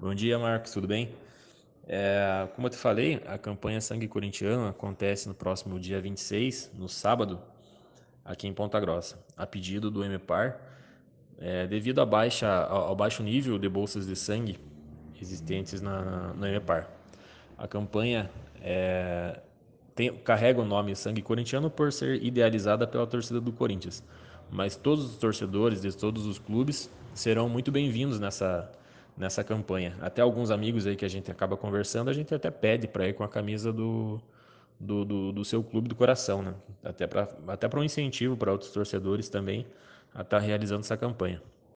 Bom dia, Marcos, tudo bem? É, como eu te falei, a campanha Sangue Corintiano acontece no próximo dia 26, no sábado, aqui em Ponta Grossa, a pedido do MPAR, é, devido baixa, ao baixo nível de bolsas de sangue existentes na, no. A campanha é, tem, carrega o nome Sangue Corintiano por ser idealizada pela torcida do Corinthians, mas todos os torcedores de todos os clubes serão muito bem-vindos nessa nessa campanha. Até alguns amigos aí que a gente acaba conversando, a gente até pede para ir com a camisa do, do, do, do, seu clube do coração, né? Até para até um incentivo para outros torcedores também a estar tá realizando essa campanha.